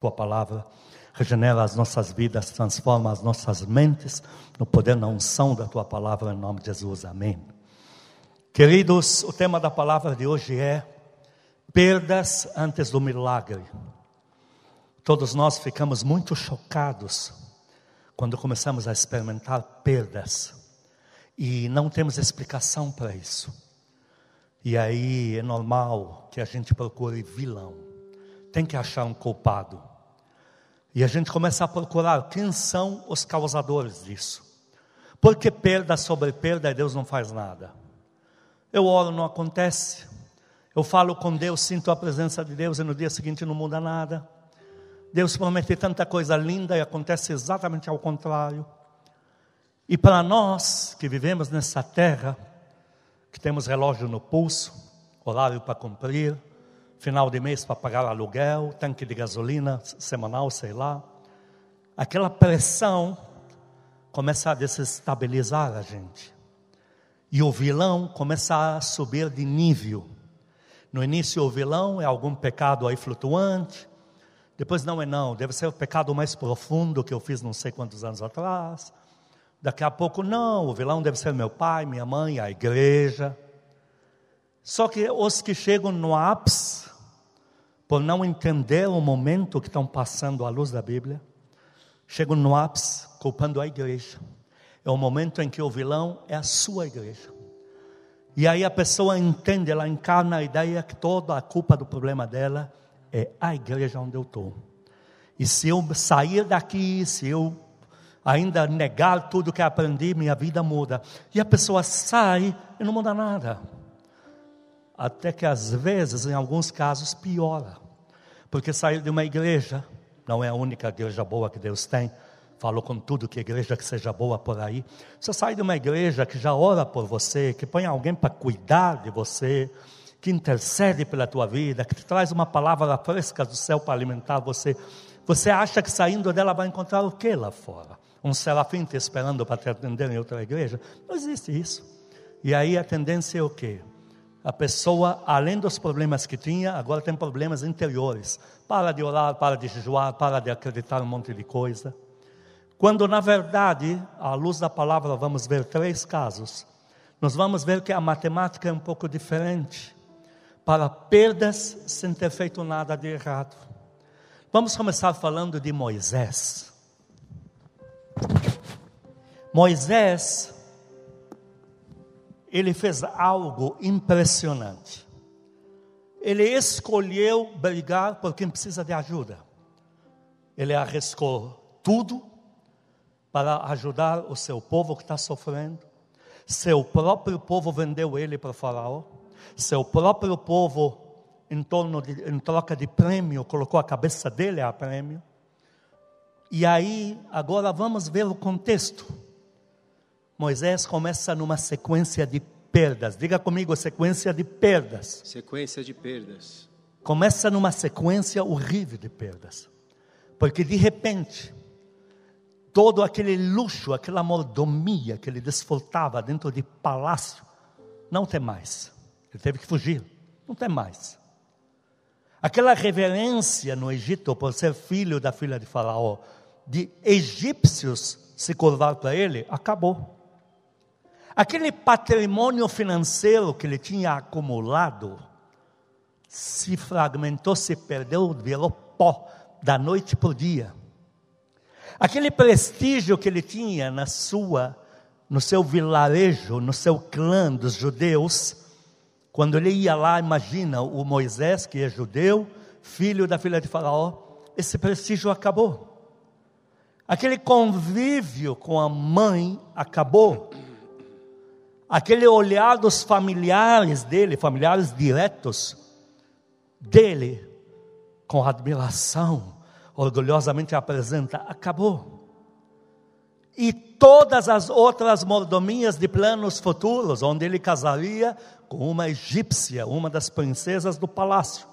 Tua palavra regenera as nossas vidas, transforma as nossas mentes no poder na unção da tua palavra, em nome de Jesus. Amém. Queridos, o tema da palavra de hoje é perdas antes do milagre. Todos nós ficamos muito chocados quando começamos a experimentar perdas e não temos explicação para isso. E aí é normal que a gente procure vilão, tem que achar um culpado. E a gente começa a procurar quem são os causadores disso. Porque perda sobre perda, Deus não faz nada. Eu oro, não acontece. Eu falo com Deus, sinto a presença de Deus e no dia seguinte não muda nada. Deus promete tanta coisa linda e acontece exatamente ao contrário. E para nós que vivemos nessa terra, que temos relógio no pulso, horário para cumprir, final de mês para pagar aluguel, tanque de gasolina semanal, sei lá. Aquela pressão começa a desestabilizar a gente. E o vilão começa a subir de nível. No início, o vilão é algum pecado aí flutuante. Depois, não é não, deve ser o pecado mais profundo que eu fiz não sei quantos anos atrás. Daqui a pouco, não, o vilão deve ser meu pai, minha mãe, a igreja. Só que os que chegam no ápice por não entender o momento que estão passando à luz da Bíblia, chegam no ápice culpando a igreja. É o momento em que o vilão é a sua igreja. E aí a pessoa entende, ela encarna a ideia que toda a culpa do problema dela é a igreja onde eu estou. E se eu sair daqui, se eu ainda negar tudo que aprendi, minha vida muda. E a pessoa sai e não muda nada até que às vezes, em alguns casos, piora. Porque sair de uma igreja, não é a única igreja boa que Deus tem, falou com tudo que igreja que seja boa por aí. Você sai de uma igreja que já ora por você, que põe alguém para cuidar de você, que intercede pela tua vida, que te traz uma palavra fresca do céu para alimentar você. Você acha que saindo dela vai encontrar o que lá fora? Um serafim te esperando para te atender em outra igreja? Não existe isso. E aí a tendência é o quê? A pessoa, além dos problemas que tinha, agora tem problemas interiores. Para de orar, para de jejuar, para de acreditar um monte de coisa. Quando, na verdade, à luz da palavra, vamos ver três casos. Nós vamos ver que a matemática é um pouco diferente. Para perdas sem ter feito nada de errado. Vamos começar falando de Moisés. Moisés ele fez algo impressionante. Ele escolheu brigar por quem precisa de ajuda. Ele arriscou tudo para ajudar o seu povo que está sofrendo. Seu próprio povo vendeu ele para faraó. Seu próprio povo, em, torno de, em troca de prêmio, colocou a cabeça dele a prêmio. E aí, agora vamos ver o contexto. Moisés começa numa sequência de perdas. Diga comigo, sequência de perdas. Sequência de perdas. Começa numa sequência horrível de perdas. Porque de repente, todo aquele luxo, aquela mordomia que ele desfrutava dentro de palácio, não tem mais. Ele teve que fugir, não tem mais. Aquela reverência no Egito por ser filho da filha de Faraó, de egípcios se curvar para ele, acabou. Aquele patrimônio financeiro que ele tinha acumulado se fragmentou, se perdeu, virou pó da noite para o dia. Aquele prestígio que ele tinha na sua, no seu vilarejo, no seu clã dos judeus, quando ele ia lá, imagina o Moisés, que é judeu, filho da filha de Faraó, esse prestígio acabou. Aquele convívio com a mãe acabou aquele olhar dos familiares dele, familiares diretos dele, com admiração, orgulhosamente apresenta: acabou. E todas as outras mordomias de planos futuros, onde ele casaria com uma egípcia, uma das princesas do palácio.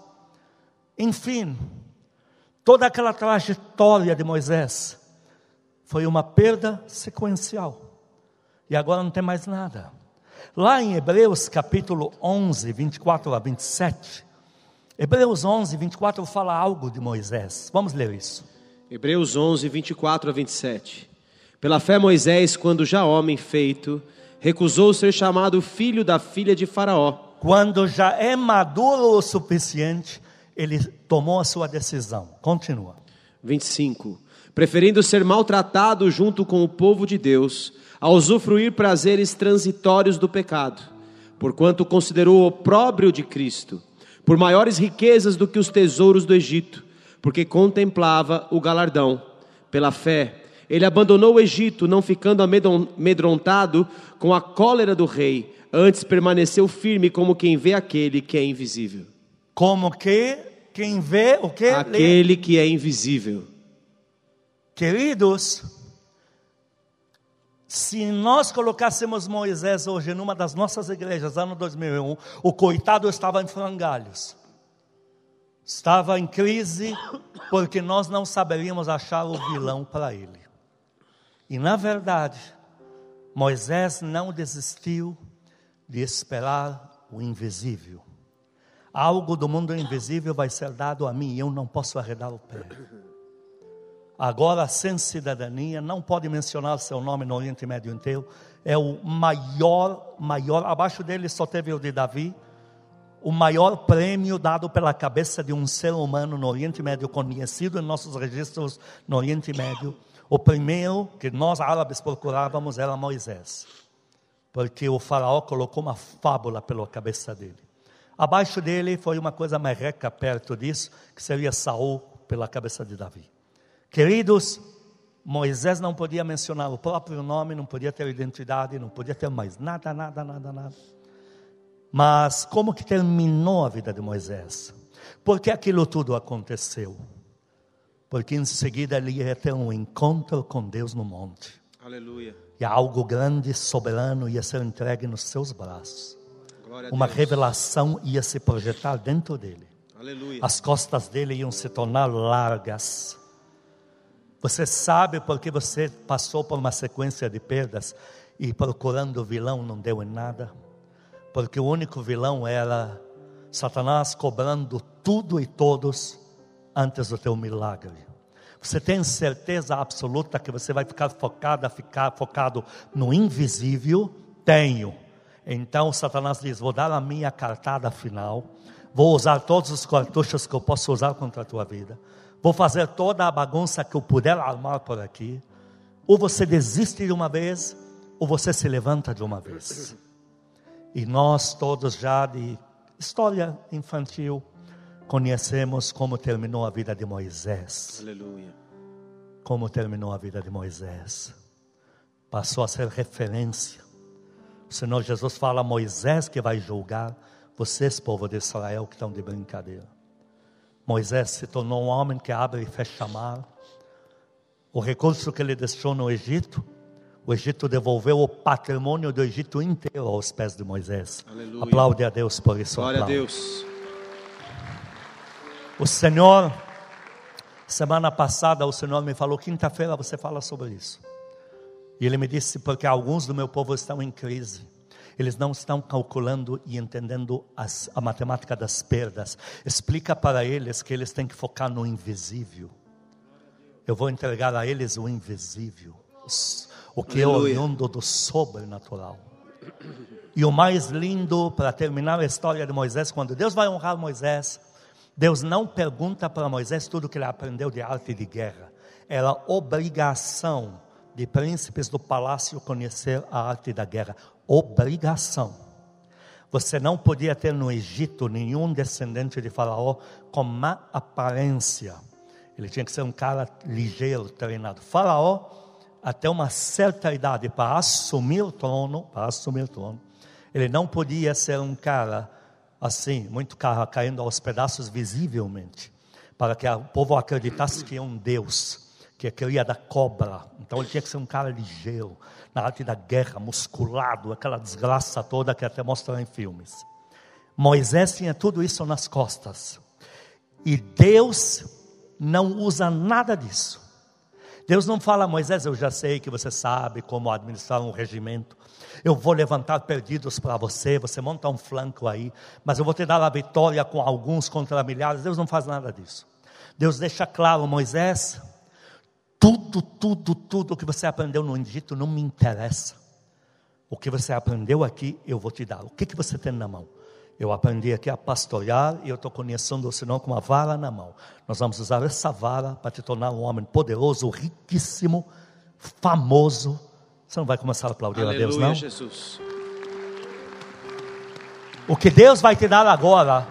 Enfim, toda aquela trajetória de Moisés foi uma perda sequencial. E agora não tem mais nada. Lá em Hebreus capítulo 11, 24 a 27, Hebreus 11, 24 fala algo de Moisés. Vamos ler isso. Hebreus 11, 24 a 27. Pela fé, Moisés, quando já homem feito, recusou ser chamado filho da filha de Faraó. Quando já é maduro o suficiente, ele tomou a sua decisão. Continua. 25. Preferindo ser maltratado junto com o povo de Deus, a usufruir prazeres transitórios do pecado, porquanto considerou o opróbrio de Cristo, por maiores riquezas do que os tesouros do Egito, porque contemplava o galardão. Pela fé, ele abandonou o Egito, não ficando amedrontado com a cólera do rei, antes permaneceu firme como quem vê aquele que é invisível. Como que quem vê o que? Aquele que é invisível. Queridos, se nós colocássemos Moisés hoje numa das nossas igrejas, ano 2001, o coitado estava em frangalhos. Estava em crise porque nós não saberíamos achar o vilão para ele. E na verdade, Moisés não desistiu de esperar o invisível. Algo do mundo invisível vai ser dado a mim e eu não posso arredar o pé. Agora, sem cidadania, não pode mencionar seu nome no Oriente Médio inteiro. É o maior, maior, abaixo dele só teve o de Davi, o maior prêmio dado pela cabeça de um ser humano no Oriente Médio, conhecido em nossos registros no Oriente Médio, o primeiro que nós árabes procurávamos era Moisés, porque o faraó colocou uma fábula pela cabeça dele. Abaixo dele foi uma coisa merreca perto disso, que seria Saul pela cabeça de Davi. Queridos, Moisés não podia mencionar o próprio nome, não podia ter identidade, não podia ter mais nada, nada, nada, nada. Mas como que terminou a vida de Moisés? Porque aquilo tudo aconteceu? porque em seguida ele ia ter um encontro com Deus no monte. Aleluia. E algo grande, soberano ia ser entregue nos seus braços. Uma revelação ia se projetar dentro dele. Aleluia. As costas dele iam se tornar largas. Você sabe porque você passou por uma sequência de perdas e procurando o vilão não deu em nada? Porque o único vilão era Satanás cobrando tudo e todos antes do teu milagre. Você tem certeza absoluta que você vai ficar focado, ficar focado no invisível? Tenho. Então Satanás diz: Vou dar a minha cartada final, vou usar todos os cartuchos que eu posso usar contra a tua vida, vou fazer toda a bagunça que eu puder armar por aqui. Ou você desiste de uma vez, ou você se levanta de uma vez. E nós todos já de história infantil, conhecemos como terminou a vida de Moisés. Aleluia. Como terminou a vida de Moisés. Passou a ser referência. O Senhor Jesus fala a Moisés que vai julgar vocês, povo de Israel, que estão de brincadeira. Moisés se tornou um homem que abre e fecha mar. O recurso que ele deixou no Egito, o Egito devolveu o patrimônio do Egito inteiro aos pés de Moisés. Aleluia. Aplaude a Deus por isso. Glória aplaude. a Deus. O Senhor, semana passada, o Senhor me falou, quinta-feira você fala sobre isso. E Ele me disse, porque alguns do meu povo estão em crise. Eles não estão calculando e entendendo as, a matemática das perdas. Explica para eles que eles têm que focar no invisível. Eu vou entregar a eles o invisível, o que Aleluia. é oriundo do sobrenatural. E o mais lindo, para terminar a história de Moisés, quando Deus vai honrar Moisés, Deus não pergunta para Moisés tudo que ele aprendeu de arte de guerra. Era obrigação de príncipes do palácio conhecer a arte da guerra. Obrigação. Você não podia ter no Egito nenhum descendente de Faraó com má aparência. Ele tinha que ser um cara ligeiro, treinado. Faraó, até uma certa idade, para assumir o trono, para assumir o trono, ele não podia ser um cara assim, muito caindo aos pedaços visivelmente, para que o povo acreditasse que é um Deus, que queria da cobra. Então ele tinha que ser um cara ligeiro, na arte da guerra, musculado, aquela desgraça toda que até mostra em filmes. Moisés tinha tudo isso nas costas. E Deus não usa nada disso. Deus não fala Moisés, eu já sei que você sabe como administrar um regimento. Eu vou levantar perdidos para você, você monta um flanco aí, mas eu vou te dar a vitória com alguns contra milhares. Deus não faz nada disso. Deus deixa claro, Moisés, tudo, tudo, tudo que você aprendeu no Egito não me interessa. O que você aprendeu aqui, eu vou te dar. O que, que você tem na mão? Eu aprendi aqui a pastorear e eu estou conhecendo o Senhor com uma vara na mão. Nós vamos usar essa vara para te tornar um homem poderoso, riquíssimo, famoso. Você não vai começar a aplaudir Aleluia, a Deus, não? Jesus. O que Deus vai te dar agora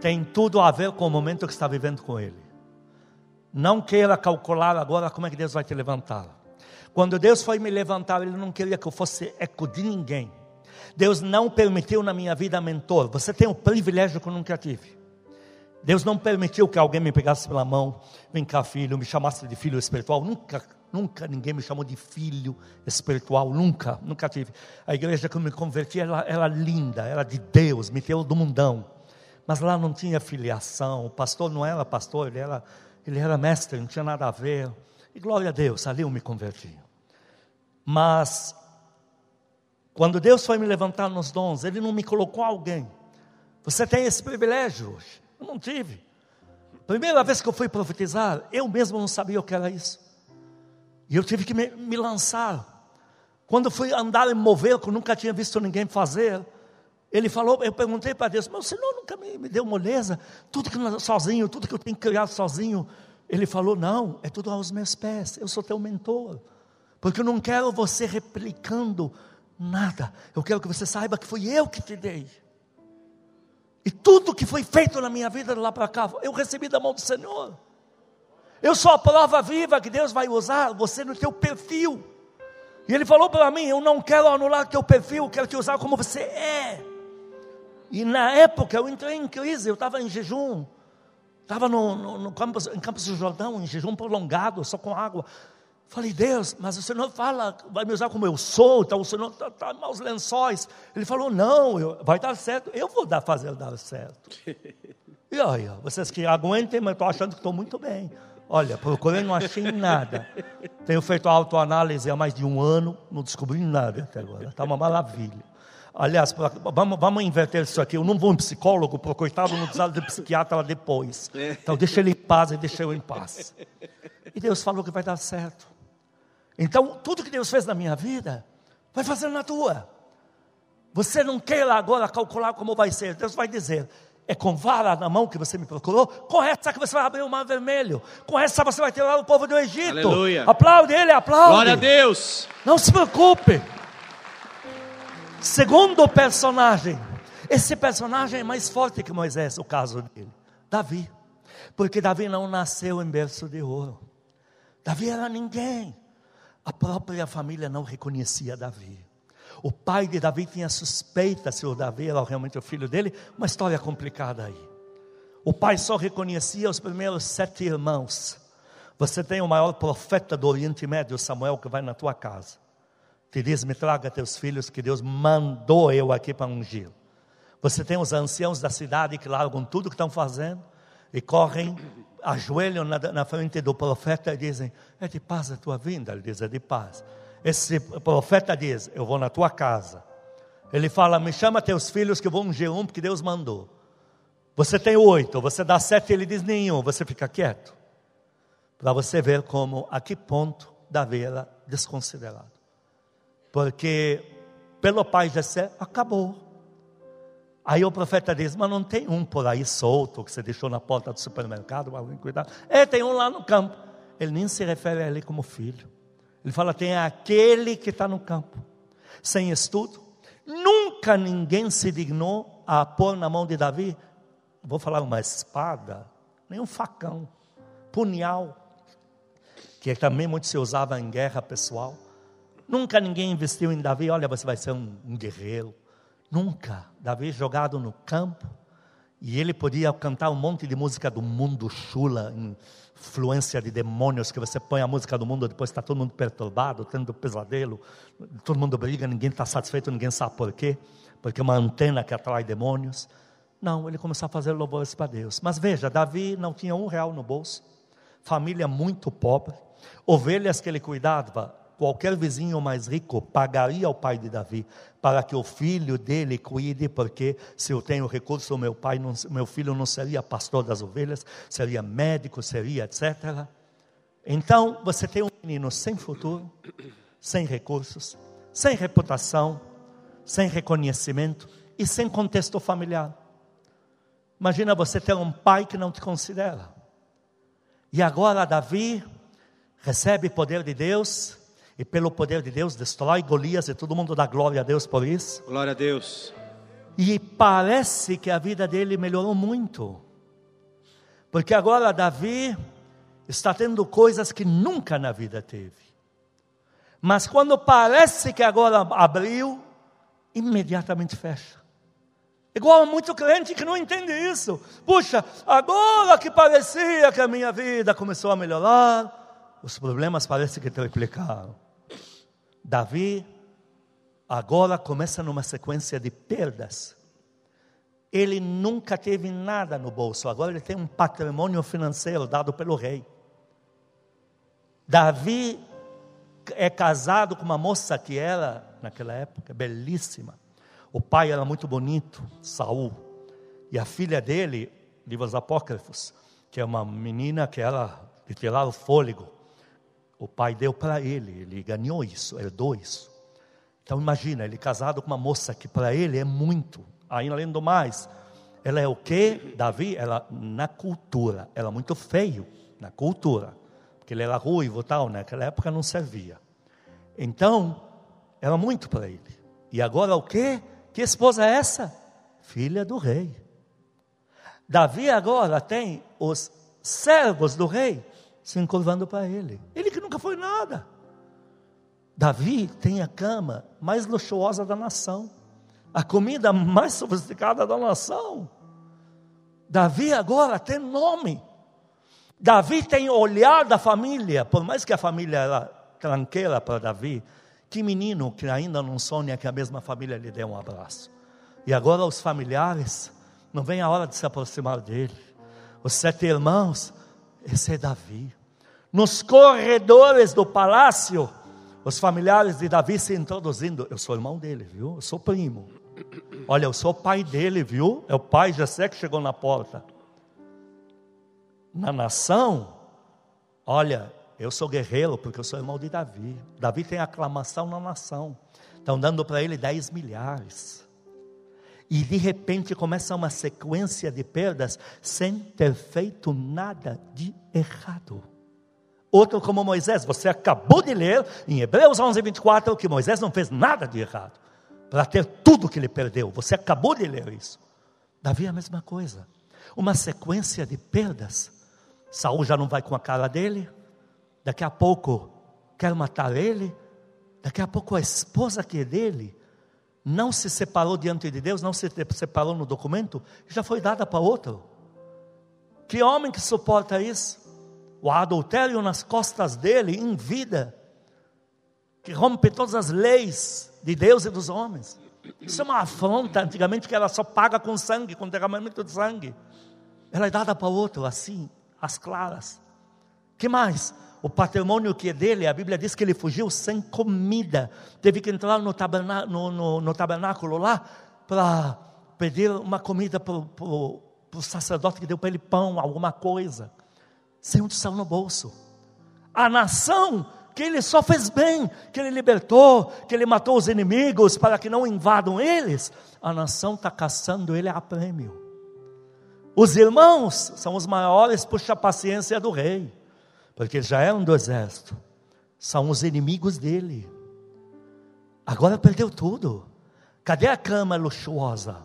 tem tudo a ver com o momento que está vivendo com Ele. Não queira calcular agora como é que Deus vai te levantar. Quando Deus foi me levantar, Ele não queria que eu fosse eco de ninguém. Deus não permitiu na minha vida mentor. Você tem o privilégio que eu nunca tive. Deus não permitiu que alguém me pegasse pela mão, vem cá filho, me chamasse de filho espiritual. Nunca, nunca ninguém me chamou de filho espiritual, nunca, nunca tive. A igreja que eu me converti era, era linda, era de Deus, me deu do mundão. Mas lá não tinha filiação, o pastor não era pastor, ele era, ele era mestre, não tinha nada a ver. E glória a Deus, ali eu me converti. Mas quando Deus foi me levantar nos dons, Ele não me colocou alguém. Você tem esse privilégio hoje. Eu não tive. Primeira vez que eu fui profetizar, eu mesmo não sabia o que era isso. E eu tive que me, me lançar. Quando fui andar em mover, que eu nunca tinha visto ninguém fazer, ele falou, eu perguntei para Deus, mas o Senhor nunca me, me deu moleza, tudo que eu, sozinho, tudo que eu tenho criar sozinho. Ele falou, não, é tudo aos meus pés, eu sou teu mentor. Porque eu não quero você replicando Nada. Eu quero que você saiba que fui eu que te dei. E tudo que foi feito na minha vida de lá para cá, eu recebi da mão do Senhor. Eu sou a prova viva que Deus vai usar você no teu perfil. E Ele falou para mim: Eu não quero anular teu perfil, quero te usar como você é. E na época eu entrei em crise, eu estava em jejum. Estava no, no, no campus, em Campos do Jordão, em jejum prolongado, só com água. Falei, Deus, mas o Senhor fala, vai me usar como eu sou, então o Senhor está tá maus lençóis. Ele falou, não, eu, vai dar certo, eu vou dar, fazer dar certo. E olha, vocês que aguentem, mas estou achando que estou muito bem. Olha, procurei, não achei nada. Tenho feito autoanálise há mais de um ano, não descobri nada até agora. Está uma maravilha. Aliás, vamos, vamos inverter isso aqui. Eu não vou em psicólogo, porque coitado não precisa de psiquiatra depois. Então deixa ele em paz e deixa eu em paz. E Deus falou que vai dar certo. Então, tudo que Deus fez na minha vida, vai fazer na tua. Você não queira agora calcular como vai ser. Deus vai dizer: é com vara na mão que você me procurou, com essa que você vai abrir o mar vermelho, com essa você vai tirar o povo do Egito. Aleluia. Aplaude ele, aplaude. Glória a Deus. Não se preocupe. Segundo personagem, esse personagem é mais forte que Moisés, o caso dele, Davi. Porque Davi não nasceu em berço de ouro. Davi era ninguém. A própria família não reconhecia Davi. O pai de Davi tinha suspeita se o Davi era realmente o filho dele, uma história complicada aí. O pai só reconhecia os primeiros sete irmãos. Você tem o maior profeta do Oriente Médio, Samuel, que vai na tua casa. Te diz: Me traga teus filhos, que Deus mandou eu aqui para ungir. Você tem os anciãos da cidade que largam tudo que estão fazendo e correm ajoelham na, na frente do profeta e dizem: É de paz a tua vinda? Ele diz: É de paz. Esse profeta diz: Eu vou na tua casa. Ele fala: Me chama teus filhos que eu vou ungir um, porque Deus mandou. Você tem oito, você dá sete, ele diz nenhum, você fica quieto. Para você ver como, a que ponto Davi era desconsiderado. Porque, pelo pai Jessé, acabou. Aí o profeta diz: Mas não tem um por aí solto que você deixou na porta do supermercado alguém cuidar? É, tem um lá no campo. Ele nem se refere a ele como filho. Ele fala: tem aquele que está no campo, sem estudo. Nunca ninguém se dignou a pôr na mão de Davi, vou falar uma espada, nem um facão, punhal, que também muito se usava em guerra pessoal. Nunca ninguém investiu em Davi, olha, você vai ser um, um guerreiro Nunca. Davi jogado no campo. E ele podia cantar um monte de música do mundo chula, influência de demônios, que você põe a música do mundo, depois está todo mundo perturbado, tendo pesadelo, todo mundo briga, ninguém está satisfeito, ninguém sabe por quê, porque é uma antena que atrai demônios. Não, ele começou a fazer louvores para Deus. Mas veja, Davi não tinha um real no bolso, família muito pobre, ovelhas que ele cuidava, qualquer vizinho mais rico pagaria ao pai de Davi para que o filho dele cuide, porque se eu tenho recurso, meu pai, não, meu filho não seria pastor das ovelhas, seria médico, seria etc. Então você tem um menino sem futuro, sem recursos, sem reputação, sem reconhecimento e sem contexto familiar. Imagina você ter um pai que não te considera. E agora Davi recebe poder de Deus e pelo poder de Deus destrói Golias e todo mundo dá glória a Deus por isso. Glória a Deus. E parece que a vida dele melhorou muito. Porque agora Davi está tendo coisas que nunca na vida teve. Mas quando parece que agora abriu, imediatamente fecha. Igual a muito crente que não entende isso. Puxa, agora que parecia que a minha vida começou a melhorar, os problemas parecem que triplicaram. Davi agora começa numa sequência de perdas. Ele nunca teve nada no bolso, agora ele tem um patrimônio financeiro dado pelo rei. Davi é casado com uma moça que era, naquela época, belíssima. O pai era muito bonito, Saul. E a filha dele, livros apócrifos, que é uma menina que era de tirar o fôlego. O pai deu para ele, ele ganhou isso, herdou isso. Então imagina, ele casado com uma moça que para ele é muito. Aí além do mais, ela é o que? Davi, ela na cultura, ela é muito feio na cultura, porque ele era ruivo e tal, naquela época não servia. Então, era muito para ele. E agora o que? Que esposa é essa? Filha do rei. Davi agora tem os servos do rei se encurvando para ele. Ele que nunca foi nada. Davi tem a cama mais luxuosa da nação, a comida mais sofisticada da nação. Davi agora tem nome. Davi tem olhar da família, por mais que a família era tranqueira para Davi, que menino que ainda não sonha que a mesma família lhe dê um abraço. E agora os familiares, não vem a hora de se aproximar dele. Os sete irmãos, esse é Davi. Nos corredores do palácio, os familiares de Davi se introduzindo. Eu sou irmão dele, viu? Eu sou primo. Olha, eu sou pai dele, viu? É o pai Jessé que chegou na porta. Na nação, olha, eu sou guerreiro porque eu sou irmão de Davi. Davi tem aclamação na nação. Estão dando para ele 10 milhares. E de repente começa uma sequência de perdas sem ter feito nada de errado. Outro como Moisés, você acabou de ler em Hebreus 11, 24 que Moisés não fez nada de errado para ter tudo que ele perdeu. Você acabou de ler isso. Davi é a mesma coisa. Uma sequência de perdas. Saul já não vai com a cara dele. Daqui a pouco quer matar ele. Daqui a pouco a esposa que é dele não se separou diante de Deus, não se separou no documento, já foi dada para outro. Que homem que suporta isso? O adultério nas costas dele, em vida, que rompe todas as leis de Deus e dos homens. Isso é uma afronta, antigamente que era só paga com sangue, com derramamento de sangue. Ela é dada para outro, assim, às claras. que mais? O patrimônio que é dele, a Bíblia diz que ele fugiu sem comida, teve que entrar no, no, no, no tabernáculo lá para pedir uma comida para o sacerdote que deu para ele pão, alguma coisa, sem um tostão no bolso. A nação que ele só fez bem, que ele libertou, que ele matou os inimigos para que não invadam eles, a nação está caçando ele a prêmio. Os irmãos são os maiores puxa paciência do rei porque já eram do exército, são os inimigos dele. Agora perdeu tudo. Cadê a cama luxuosa?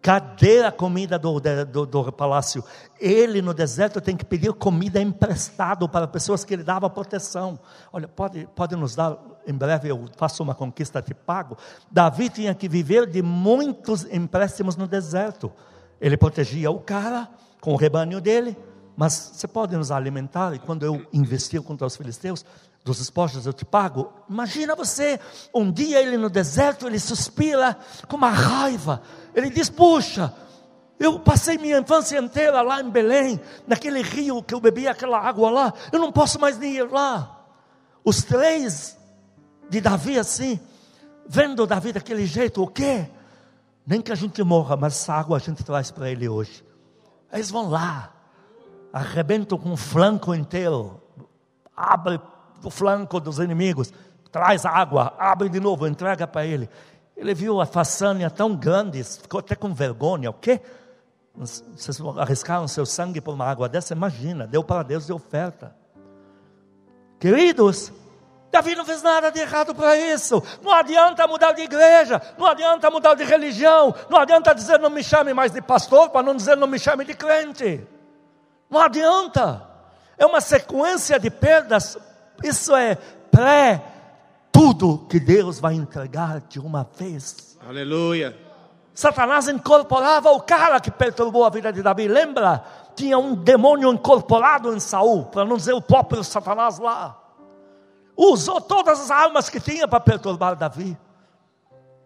Cadê a comida do, do, do, palácio? Ele no deserto tem que pedir comida emprestado para pessoas que ele dava proteção. Olha, pode, pode nos dar, em breve eu faço uma conquista, te pago. Davi tinha que viver de muitos empréstimos no deserto. Ele protegia o cara com o rebanho dele, mas você pode nos alimentar, e quando eu investi contra os filisteus, dos esposos eu te pago. Imagina você, um dia ele no deserto, ele suspira com uma raiva. Ele diz: Puxa, Eu passei minha infância inteira lá em Belém, naquele rio que eu bebia aquela água lá. Eu não posso mais nem ir lá. Os três de Davi assim, vendo Davi daquele jeito, o quê? Nem que a gente morra, mas essa água a gente traz para ele hoje. Eles vão lá, arrebentam com o flanco inteiro, abre o flanco dos inimigos, traz água, abre de novo, entrega para ele. Ele viu a façanha tão grande, ficou até com vergonha. O quê? Vocês arriscaram seu sangue por uma água dessa? Imagina, deu para Deus de oferta. Queridos, Davi não fez nada de errado para isso. Não adianta mudar de igreja, não adianta mudar de religião, não adianta dizer não me chame mais de pastor, para não dizer não me chame de crente. Não adianta. É uma sequência de perdas. Isso é pré tudo que Deus vai entregar de uma vez. Aleluia. Satanás incorporava o cara que perturbou a vida de Davi. Lembra? Tinha um demônio incorporado em Saul, para não dizer o próprio Satanás lá. Usou todas as armas que tinha para perturbar Davi.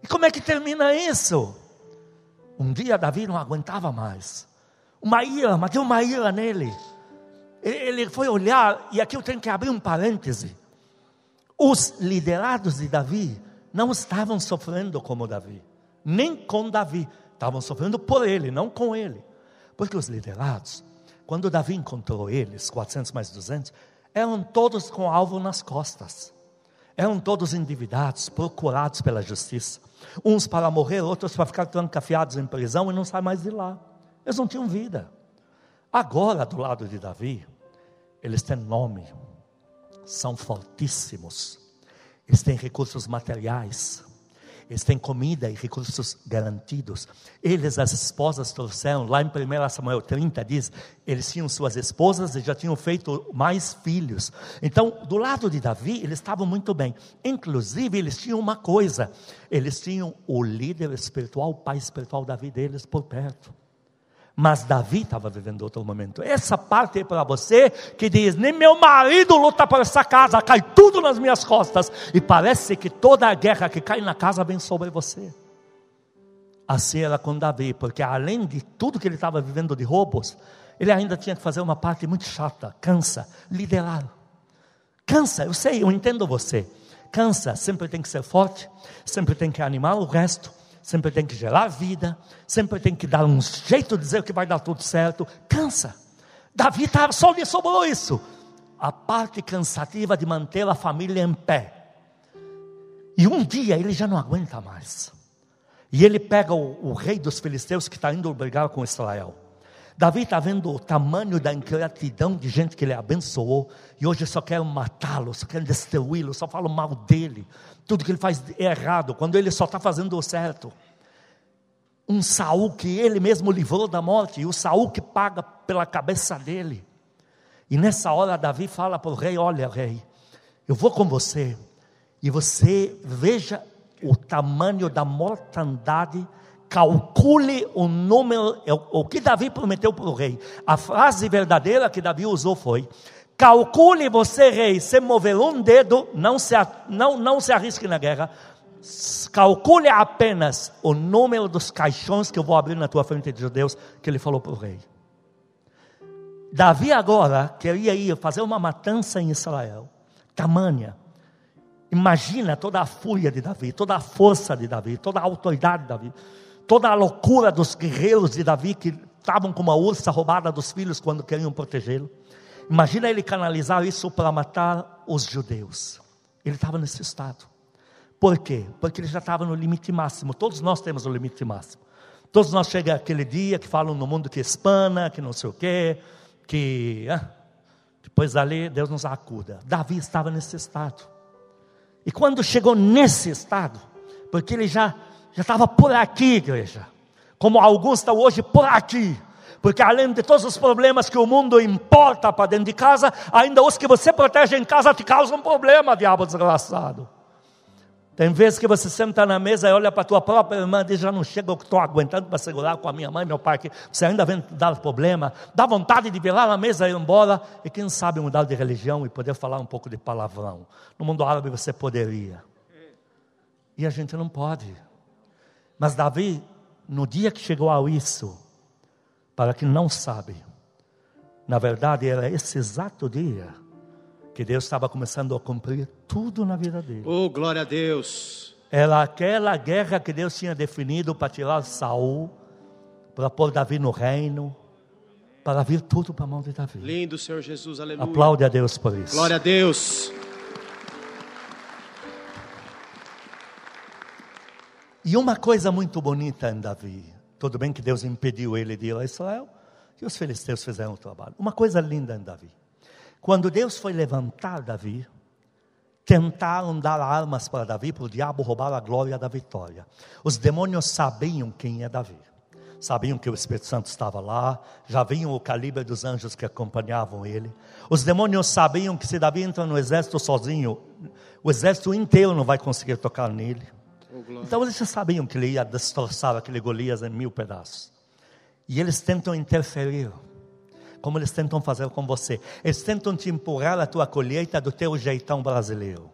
E como é que termina isso? Um dia Davi não aguentava mais. Uma ira, mas deu uma ira nele. Ele foi olhar, e aqui eu tenho que abrir um parêntese. Os liderados de Davi não estavam sofrendo como Davi, nem com Davi, estavam sofrendo por ele, não com ele. Porque os liderados, quando Davi encontrou eles, 400 mais 200, eram todos com alvo nas costas. Eram todos endividados, procurados pela justiça. Uns para morrer, outros para ficar trancafiados em prisão e não sair mais de lá. Eles não tinham vida. Agora, do lado de Davi, eles têm nome, são fortíssimos, eles têm recursos materiais, eles têm comida e recursos garantidos. Eles, as esposas, trouxeram, lá em 1 Samuel 30, diz: eles tinham suas esposas e já tinham feito mais filhos. Então, do lado de Davi, eles estavam muito bem. Inclusive, eles tinham uma coisa: eles tinham o líder espiritual, o pai espiritual Davi deles por perto. Mas Davi estava vivendo outro momento. Essa parte é para você que diz: nem meu marido luta por essa casa, cai tudo nas minhas costas. E parece que toda a guerra que cai na casa vem sobre você. Assim era com Davi, porque além de tudo que ele estava vivendo de roubos, ele ainda tinha que fazer uma parte muito chata, cansa, liderar. Cansa, eu sei, eu entendo você. Cansa, sempre tem que ser forte, sempre tem que animar o resto sempre tem que gerar vida, sempre tem que dar um jeito de dizer que vai dar tudo certo. Cansa. Davi estava só lhe sobrou isso. A parte cansativa de manter a família em pé. E um dia ele já não aguenta mais. E ele pega o, o rei dos filisteus que está indo brigar com Israel. Davi está vendo o tamanho da ingratidão de gente que ele abençoou, e hoje só quer matá-lo, só quer destruí-lo, só falam mal dele, tudo que ele faz é errado, quando ele só está fazendo o certo. Um Saul que ele mesmo livrou da morte, e o Saul que paga pela cabeça dele. E nessa hora Davi fala para o rei: Olha, rei, eu vou com você, e você veja o tamanho da mortandade calcule o número, é o que Davi prometeu para o rei. A frase verdadeira que Davi usou foi: calcule você, rei, se mover um dedo, não se, não, não se arrisque na guerra. Calcule apenas o número dos caixões que eu vou abrir na tua frente de judeus, que ele falou para o rei. Davi agora queria ir fazer uma matança em Israel, tamanha. Imagina toda a fúria de Davi, toda a força de Davi, toda a autoridade de Davi toda a loucura dos guerreiros de Davi que estavam com uma ursa roubada dos filhos quando queriam protegê-lo. Imagina ele canalizar isso para matar os judeus. Ele estava nesse estado. Por quê? Porque ele já estava no limite máximo. Todos nós temos o limite máximo. Todos nós chega aquele dia que falam no mundo que espana, que não sei o quê, que ah, depois dali Deus nos acuda. Davi estava nesse estado. E quando chegou nesse estado, porque ele já já estava por aqui, igreja. Como alguns estão hoje por aqui. Porque além de todos os problemas que o mundo importa para dentro de casa, ainda os que você protege em casa te causam problema, diabo desgraçado. Tem vezes que você senta na mesa e olha para a tua própria irmã e diz: Já não chega, eu estou aguentando para segurar com a minha mãe meu pai, que você ainda vem dar problema. Dá vontade de virar na mesa e ir embora. E quem sabe mudar de religião e poder falar um pouco de palavrão. No mundo árabe você poderia. E a gente não pode. Mas Davi, no dia que chegou a isso, Para quem não sabe, na verdade era esse exato dia que Deus estava começando a cumprir tudo na vida dele. Oh, glória a Deus. Era aquela guerra que Deus tinha definido para tirar Saul, para pôr Davi no reino, para vir tudo para a mão de Davi. Lindo, Senhor Jesus, aleluia. Aplaude a Deus por isso. Glória a Deus. E uma coisa muito bonita em Davi, tudo bem que Deus impediu ele de ir a Israel, que os filisteus fizeram o trabalho. Uma coisa linda em Davi. Quando Deus foi levantar Davi, tentaram dar armas para Davi, para o diabo roubar a glória da vitória. Os demônios sabiam quem é Davi. Sabiam que o Espírito Santo estava lá, já viam o calibre dos anjos que acompanhavam ele. Os demônios sabiam que se Davi entra no exército sozinho, o exército inteiro não vai conseguir tocar nele. Então eles já sabiam que ele ia destroçar aquele Golias em mil pedaços. E eles tentam interferir, como eles tentam fazer com você. Eles tentam te empurrar a tua colheita do teu jeitão brasileiro.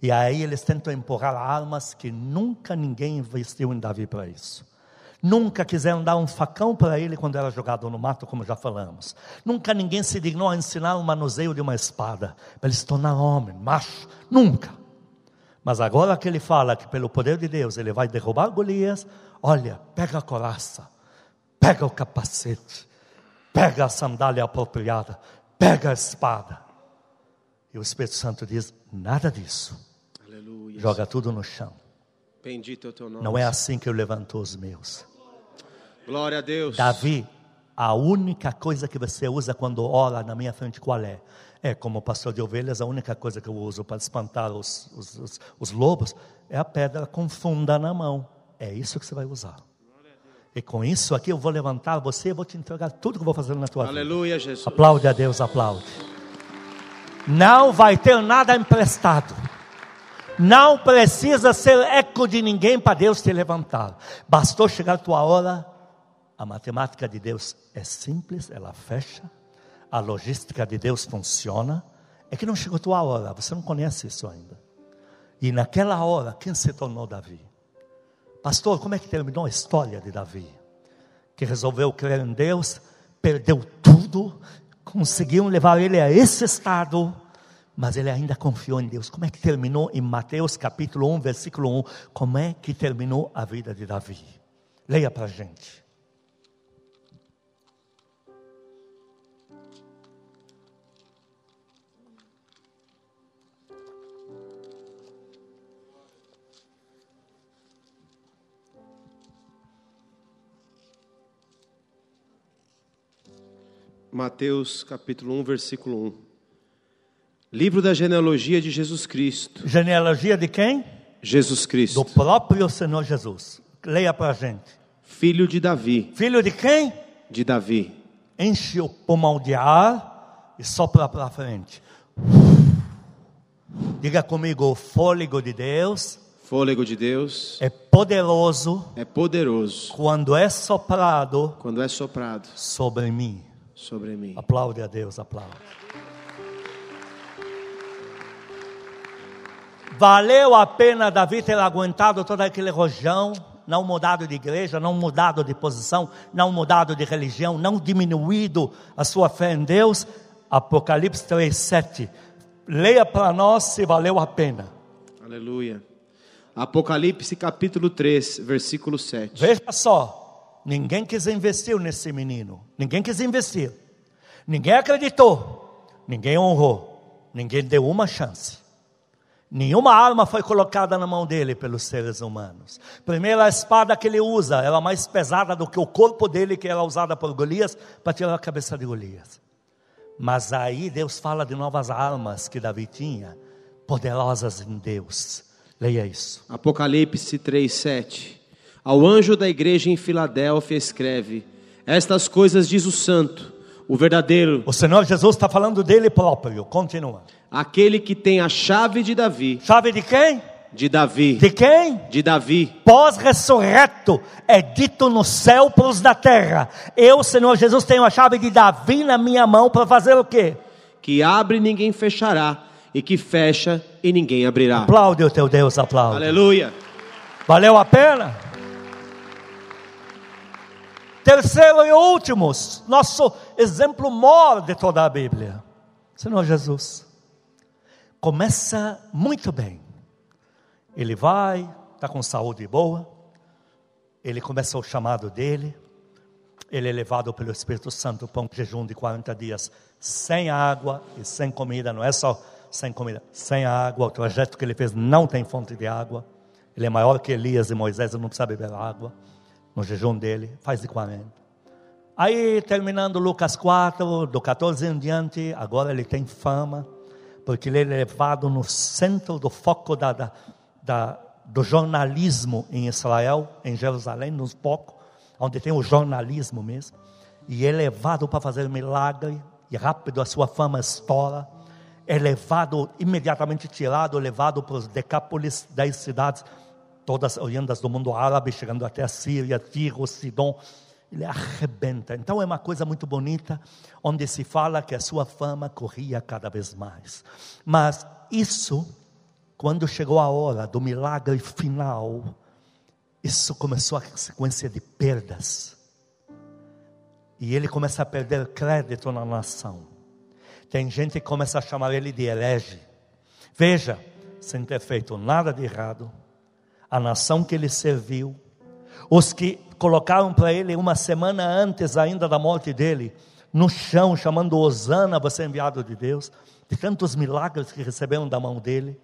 E aí eles tentam empurrar armas que nunca ninguém investiu em Davi para isso. Nunca quiseram dar um facão para ele quando era jogado no mato, como já falamos. Nunca ninguém se dignou a ensinar o manuseio de uma espada, para ele se tornar homem, macho. Nunca. Mas agora que ele fala que pelo poder de Deus ele vai derrubar Golias, olha, pega a coraça, pega o capacete, pega a sandália apropriada, pega a espada. E o Espírito Santo diz: nada disso. Aleluia. Joga tudo no chão. Bendito é o teu nome. Não é assim que eu levanto os meus. Glória a Deus. Davi, a única coisa que você usa quando ora na minha frente, qual é? É, como pastor de ovelhas, a única coisa que eu uso para espantar os, os, os, os lobos é a pedra com funda na mão. É isso que você vai usar. E com isso aqui eu vou levantar você, vou te entregar tudo que eu vou fazer na tua vida. Aleluia, Jesus. Aplaude a Deus, aplaude. Não vai ter nada emprestado. Não precisa ser eco de ninguém para Deus te levantar. Bastou chegar a tua hora. A matemática de Deus é simples, ela fecha. A logística de Deus funciona. É que não chegou a tua hora, você não conhece isso ainda. E naquela hora, quem se tornou Davi? Pastor, como é que terminou a história de Davi? Que resolveu crer em Deus, perdeu tudo, conseguiram levar ele a esse estado, mas ele ainda confiou em Deus. Como é que terminou em Mateus capítulo 1, versículo 1? Como é que terminou a vida de Davi? Leia para a gente. Mateus capítulo 1, versículo 1. Livro da genealogia de Jesus Cristo. Genealogia de quem? Jesus Cristo. Do próprio Senhor Jesus. Leia para a gente. Filho de Davi. Filho de quem? De Davi. Enche o pulmão de ar e sopra para frente. Diga comigo, o fôlego de Deus Fôlego de Deus é poderoso é poderoso quando é soprado quando é soprado sobre mim. Sobre mim. Aplaude a Deus, aplaude. Valeu a pena Davi ter aguentado todo aquele rojão, não mudado de igreja, não mudado de posição, não mudado de religião, não diminuído a sua fé em Deus. Apocalipse 3, 7. Leia para nós se valeu a pena. Aleluia. Apocalipse capítulo 3, versículo 7. Veja só, ninguém quis investir nesse menino, ninguém quis investir, ninguém acreditou, ninguém honrou, ninguém deu uma chance. Nenhuma arma foi colocada na mão dele pelos seres humanos. Primeiro, a espada que ele usa era mais pesada do que o corpo dele, que era usada por Golias, para tirar a cabeça de Golias. Mas aí Deus fala de novas armas que Davi tinha, poderosas em Deus. Leia isso. Apocalipse 3, 7. Ao anjo da igreja em Filadélfia escreve: Estas coisas diz o santo, o verdadeiro, O Senhor Jesus está falando dele próprio. Continua. aquele que tem a chave de Davi, Sabe de quem? de Davi, De quem? de Davi, Pós-ressurreto, é dito no céu para os da terra. Eu, Senhor Jesus, tenho a chave de Davi na minha mão para fazer o quê? que abre e ninguém fechará, e que fecha e ninguém abrirá. Aplaude o teu Deus, aplaude. Aleluia. Valeu a pena? Terceiro e último, nosso exemplo maior de toda a Bíblia, Senhor Jesus. Começa muito bem. Ele vai, está com saúde boa, ele começa o chamado dele, ele é levado pelo Espírito Santo para um jejum de 40 dias sem água e sem comida, não é só sem comida, sem água, o trajeto que ele fez não tem fonte de água, ele é maior que Elias e Moisés, ele não precisa beber água no jejum dele, faz de 40. Aí, terminando Lucas 4, do 14 em diante, agora ele tem fama, porque ele é levado no centro do foco da, da, da do jornalismo em Israel, em Jerusalém, nos pouco, onde tem o jornalismo mesmo, e é levado para fazer milagre, e rápido a sua fama estoura, é levado, imediatamente tirado, levado para os decápolis, dez cidades, todas oriundas do mundo árabe, chegando até a Síria, Tiro, Sidom, ele arrebenta. Então é uma coisa muito bonita, onde se fala que a sua fama corria cada vez mais. Mas isso, quando chegou a hora do milagre final, isso começou a sequência de perdas. E ele começa a perder crédito na nação. Tem gente que começa a chamar ele de herege. Veja, sem ter feito nada de errado, a nação que ele serviu, os que colocaram para ele uma semana antes ainda da morte dele, no chão, chamando Osana, você é enviado de Deus, de tantos milagres que receberam da mão dele,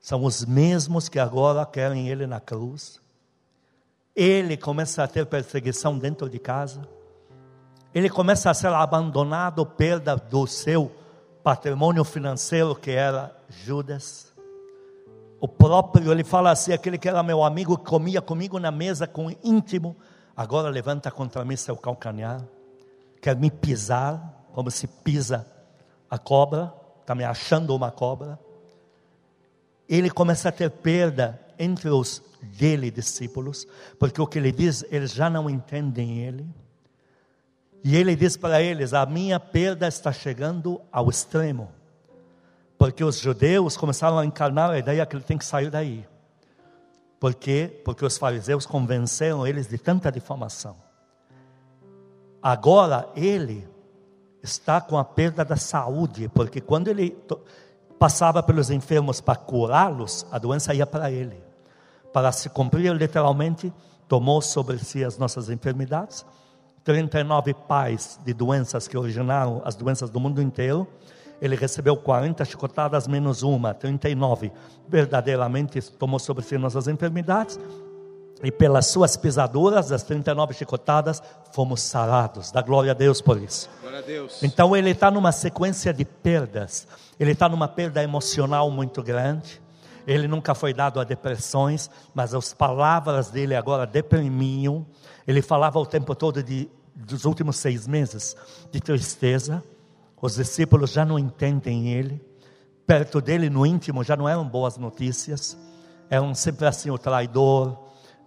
são os mesmos que agora querem ele na cruz. Ele começa a ter perseguição dentro de casa, ele começa a ser abandonado, perda do seu patrimônio financeiro que era Judas o próprio, ele fala assim: aquele que era meu amigo, comia comigo na mesa com íntimo, agora levanta contra mim seu calcanhar, quer me pisar, como se pisa a cobra, está me achando uma cobra. Ele começa a ter perda entre os dele discípulos, porque o que ele diz, eles já não entendem ele. E ele diz para eles: a minha perda está chegando ao extremo porque os judeus começaram a encarnar a ideia que ele tem que sair daí. Por quê? Porque os fariseus convenceram eles de tanta difamação. Agora ele está com a perda da saúde, porque quando ele passava pelos enfermos para curá-los, a doença ia para ele. Para se cumprir literalmente, tomou sobre si as nossas enfermidades. 39 pais de doenças que originaram as doenças do mundo inteiro ele recebeu 40 chicotadas menos uma, 39. Verdadeiramente tomou sobre si nossas enfermidades. E pelas suas pisaduras, as 39 chicotadas, fomos sarados. Dá glória a Deus por isso. Deus. Então ele está numa sequência de perdas. Ele está numa perda emocional muito grande. Ele nunca foi dado a depressões, mas as palavras dele agora deprimiam. Ele falava o tempo todo de, dos últimos seis meses de tristeza os discípulos já não entendem ele. Perto dele, no íntimo, já não eram boas notícias. Eram sempre assim: o traidor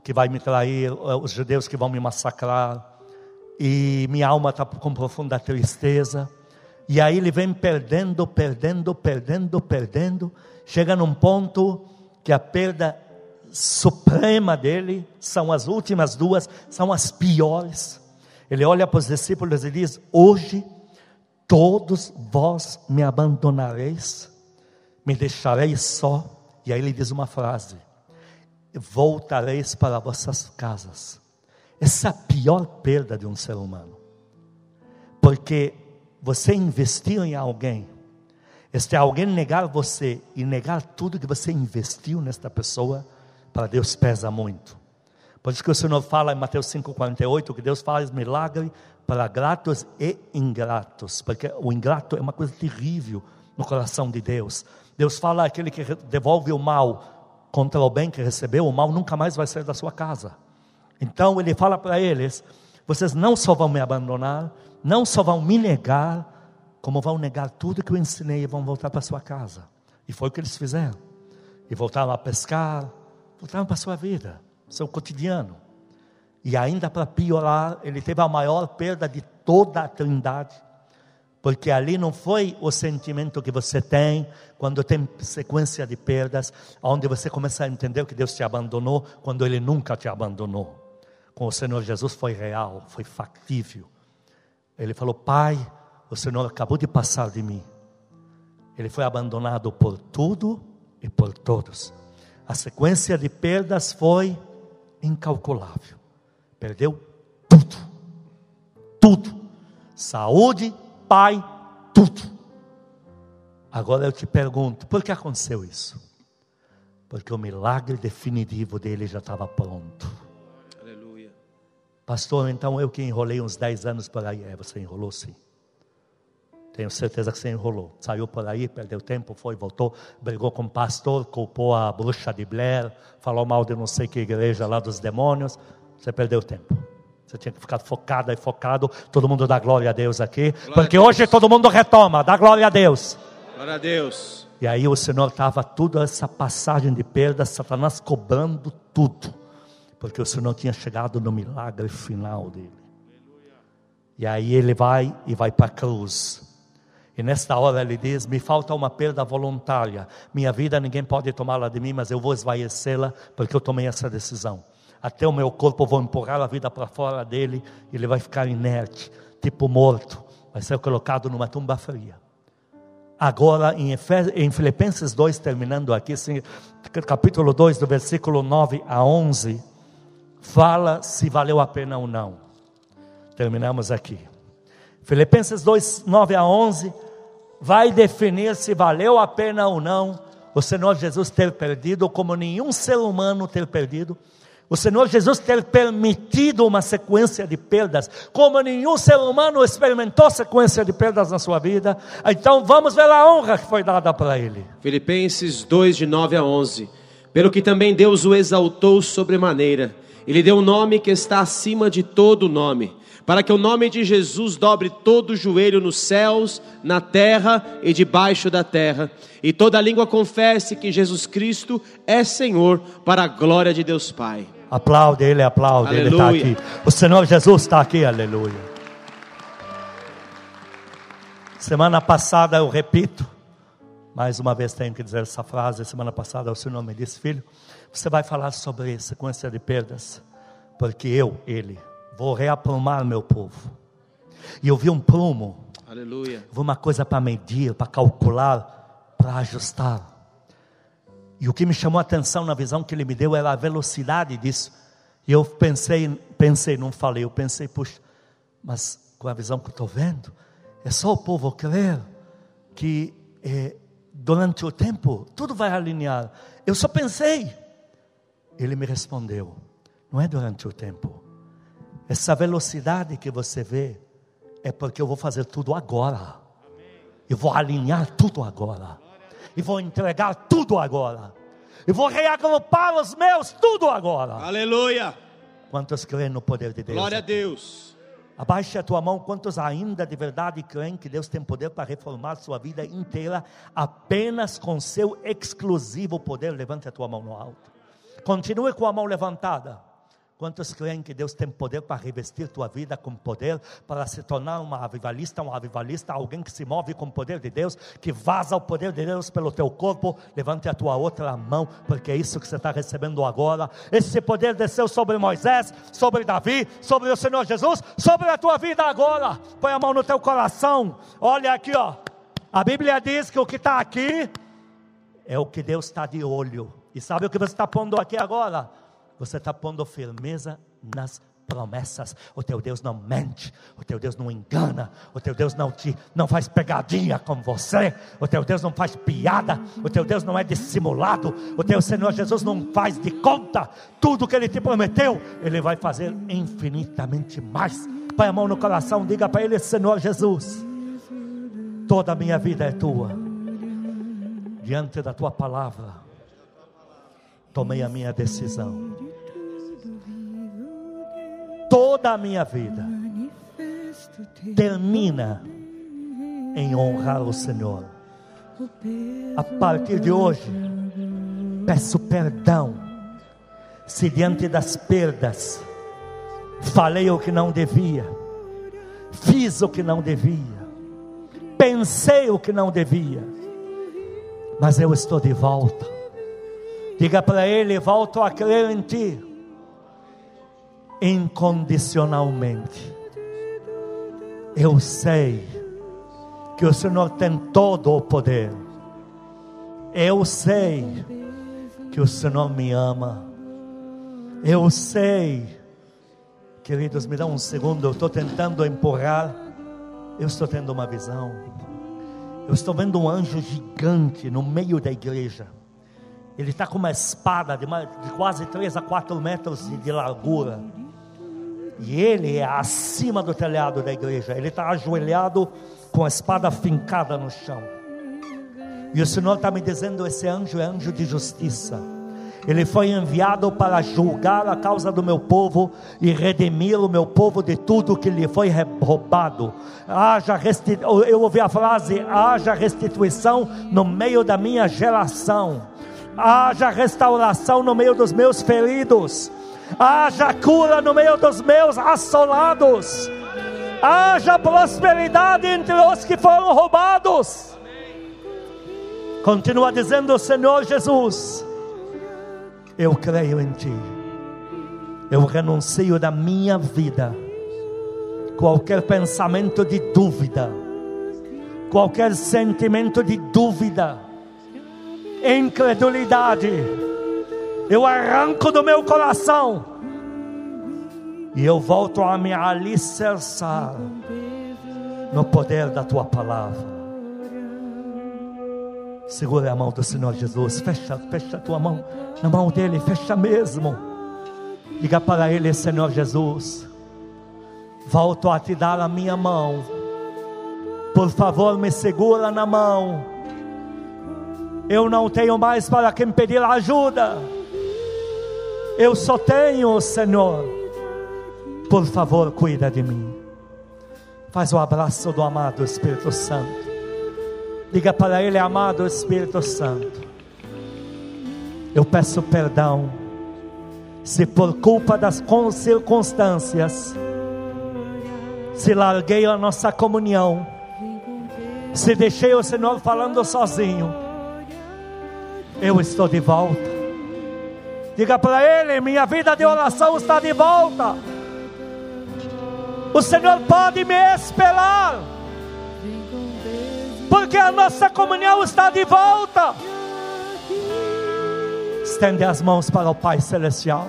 que vai me trair, os judeus que vão me massacrar. E minha alma está com profunda tristeza. E aí ele vem perdendo, perdendo, perdendo, perdendo. Chega num ponto que a perda suprema dele são as últimas duas, são as piores. Ele olha para os discípulos e diz: Hoje todos vós me abandonareis, me deixareis só. E aí ele diz uma frase: voltareis para vossas casas. Essa é a pior perda de um ser humano, porque você investiu em alguém, este alguém negar você e negar tudo que você investiu nesta pessoa, para Deus pesa muito. Por isso que o Senhor fala em Mateus 5,48 que Deus faz milagre para gratos e ingratos, porque o ingrato é uma coisa terrível no coração de Deus. Deus fala aquele que devolve o mal contra o bem que recebeu, o mal nunca mais vai sair da sua casa. Então ele fala para eles: vocês não só vão me abandonar, não só vão me negar, como vão negar tudo que eu ensinei e vão voltar para sua casa. E foi o que eles fizeram. E voltaram a pescar, voltaram para sua vida, seu cotidiano. E ainda para piorar, ele teve a maior perda de toda a trindade. Porque ali não foi o sentimento que você tem quando tem sequência de perdas, onde você começa a entender que Deus te abandonou quando Ele nunca te abandonou. com o Senhor Jesus foi real, foi factível. Ele falou: Pai, o Senhor acabou de passar de mim. Ele foi abandonado por tudo e por todos. A sequência de perdas foi incalculável. Perdeu tudo. Tudo. Saúde, pai, tudo. Agora eu te pergunto, por que aconteceu isso? Porque o milagre definitivo dele já estava pronto. Aleluia. Pastor, então eu que enrolei uns 10 anos por aí. É, você enrolou sim. Tenho certeza que você enrolou. Saiu por aí, perdeu tempo, foi, voltou, brigou com o pastor, culpou a bruxa de Blair, falou mal de não sei que igreja lá dos demônios. Você perdeu tempo. Você tinha que ficar focada e focado. Todo mundo dá glória a Deus aqui. Glória porque Deus. hoje todo mundo retoma. Dá glória a Deus. Glória a Deus. E aí o Senhor estava toda essa passagem de perda, Satanás cobrando tudo. Porque o Senhor tinha chegado no milagre final dele. E aí ele vai e vai para a cruz. E nesta hora ele diz: Me falta uma perda voluntária. Minha vida ninguém pode tomá-la de mim, mas eu vou esvaecê-la porque eu tomei essa decisão. Até o meu corpo vou empurrar a vida para fora dele, e ele vai ficar inerte, tipo morto, vai ser colocado numa tumba fria. Agora, em, Efe- em Filipenses 2, terminando aqui, capítulo 2, do versículo 9 a 11, fala se valeu a pena ou não. Terminamos aqui. Filipenses 2, 9 a 11, vai definir se valeu a pena ou não o Senhor Jesus ter perdido, como nenhum ser humano ter perdido. O Senhor Jesus ter permitido uma sequência de perdas, como nenhum ser humano experimentou sequência de perdas na sua vida. Então vamos ver a honra que foi dada para ele. Filipenses 2, de 9 a 11. Pelo que também Deus o exaltou sobremaneira, e lhe deu um nome que está acima de todo nome, para que o nome de Jesus dobre todo o joelho nos céus, na terra e debaixo da terra, e toda língua confesse que Jesus Cristo é Senhor, para a glória de Deus Pai. Aplaude ele, aplaude, ele está Aleluia. aqui. O Senhor Jesus está aqui, aleluia. Semana passada eu repito, mais uma vez tenho que dizer essa frase. Semana passada o Senhor me disse, filho, você vai falar sobre sequência de perdas, porque eu, ele, vou reaprumar meu povo. E eu vi um prumo, Aleluia. vi uma coisa para medir, para calcular, para ajustar. E o que me chamou a atenção na visão que ele me deu era a velocidade disso. E eu pensei, pensei, não falei, eu pensei, puxa, mas com a visão que eu estou vendo, é só o povo crer que eh, durante o tempo tudo vai alinhar. Eu só pensei. Ele me respondeu: não é durante o tempo. Essa velocidade que você vê é porque eu vou fazer tudo agora. Eu vou alinhar tudo agora. E vou entregar tudo agora. E vou reagrupar os meus tudo agora. Aleluia. Quantos creem no poder de Deus? Glória a Deus. Abaixe a tua mão. Quantos ainda de verdade creem que Deus tem poder para reformar sua vida inteira apenas com seu exclusivo poder? Levante a tua mão no alto. Continue com a mão levantada. Quantos creem que Deus tem poder para revestir tua vida com poder, para se tornar uma avivalista, um avivalista, alguém que se move com o poder de Deus, que vaza o poder de Deus pelo teu corpo? Levante a tua outra mão, porque é isso que você está recebendo agora. Esse poder desceu sobre Moisés, sobre Davi, sobre o Senhor Jesus, sobre a tua vida agora. Põe a mão no teu coração. Olha aqui, ó. A Bíblia diz que o que está aqui é o que Deus está de olho. E sabe o que você está pondo aqui agora? Você está pondo firmeza nas promessas. O teu Deus não mente, o teu Deus não engana, o teu Deus não te não faz pegadinha com você, o teu Deus não faz piada, o teu Deus não é dissimulado, o teu Senhor Jesus não faz de conta. Tudo que ele te prometeu, ele vai fazer infinitamente mais. Põe a mão no coração, diga para ele, Senhor Jesus, toda a minha vida é tua. Diante da tua palavra, tomei a minha decisão. Toda a minha vida termina em honrar o Senhor. A partir de hoje, peço perdão se diante das perdas falei o que não devia, fiz o que não devia, pensei o que não devia, mas eu estou de volta. Diga para ele: volto a crer em ti. incondicionalmente. Eu sei que o Senhor tem todo o poder. Eu sei que o Senhor me ama. Eu sei, queridos, me dá um segundo, eu estou tentando empurrar. Eu estou tendo uma visão. Eu estou vendo um anjo gigante no meio da igreja. Ele está com uma espada de, de quase 3 a 4 metros de, de largura. E ele é acima do telhado da igreja. Ele está ajoelhado com a espada fincada no chão. E o Senhor está me dizendo: esse anjo é anjo de justiça. Ele foi enviado para julgar a causa do meu povo e redimir o meu povo de tudo que lhe foi roubado. Haja Eu ouvi a frase: haja restituição no meio da minha geração. Haja restauração no meio dos meus feridos. Haja cura no meio dos meus assolados. Haja prosperidade entre os que foram roubados. Continua dizendo o Senhor Jesus eu creio em Ti. Eu renuncio da minha vida qualquer pensamento de dúvida, qualquer sentimento de dúvida, incredulidade. Eu arranco do meu coração e eu volto a me alicerçar no poder da Tua palavra. Segura a mão do Senhor Jesus. Fecha, fecha a tua mão na mão dele. Fecha mesmo. Diga para ele, Senhor Jesus. Volto a te dar a minha mão. Por favor, me segura na mão. Eu não tenho mais para quem pedir ajuda. Eu só tenho Senhor. Por favor, cuida de mim. Faz o abraço do amado Espírito Santo. Diga para Ele, amado Espírito Santo, eu peço perdão, se por culpa das circunstâncias, se larguei a nossa comunhão, se deixei o Senhor falando sozinho, eu estou de volta. Diga para Ele: minha vida de oração está de volta. O Senhor pode me esperar porque a nossa comunhão está de volta. Estende as mãos para o Pai Celestial.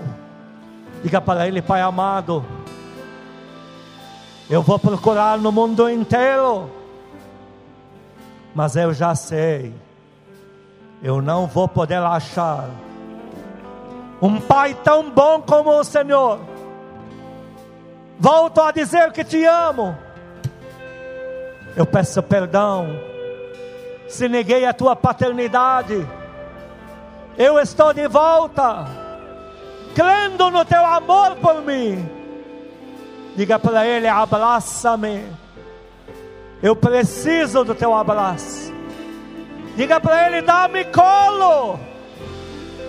Diga para Ele, Pai amado, eu vou procurar no mundo inteiro, mas eu já sei, eu não vou poder achar um Pai tão bom como o Senhor. Volto a dizer que te amo. Eu peço perdão se neguei a tua paternidade, eu estou de volta, crendo no teu amor por mim. Diga para ele: abraça-me. Eu preciso do teu abraço. Diga para ele: dá-me colo.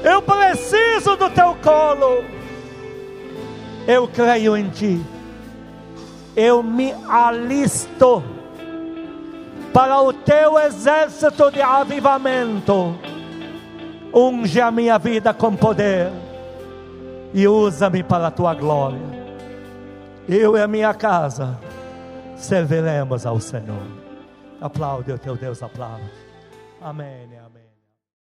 Eu preciso do teu colo. Eu creio em ti. Eu me alisto para o teu exército de avivamento. Unge a minha vida com poder e usa-me para a tua glória. Eu e a minha casa serviremos ao Senhor. Aplaude o teu Deus, aplaude. Amém, amém.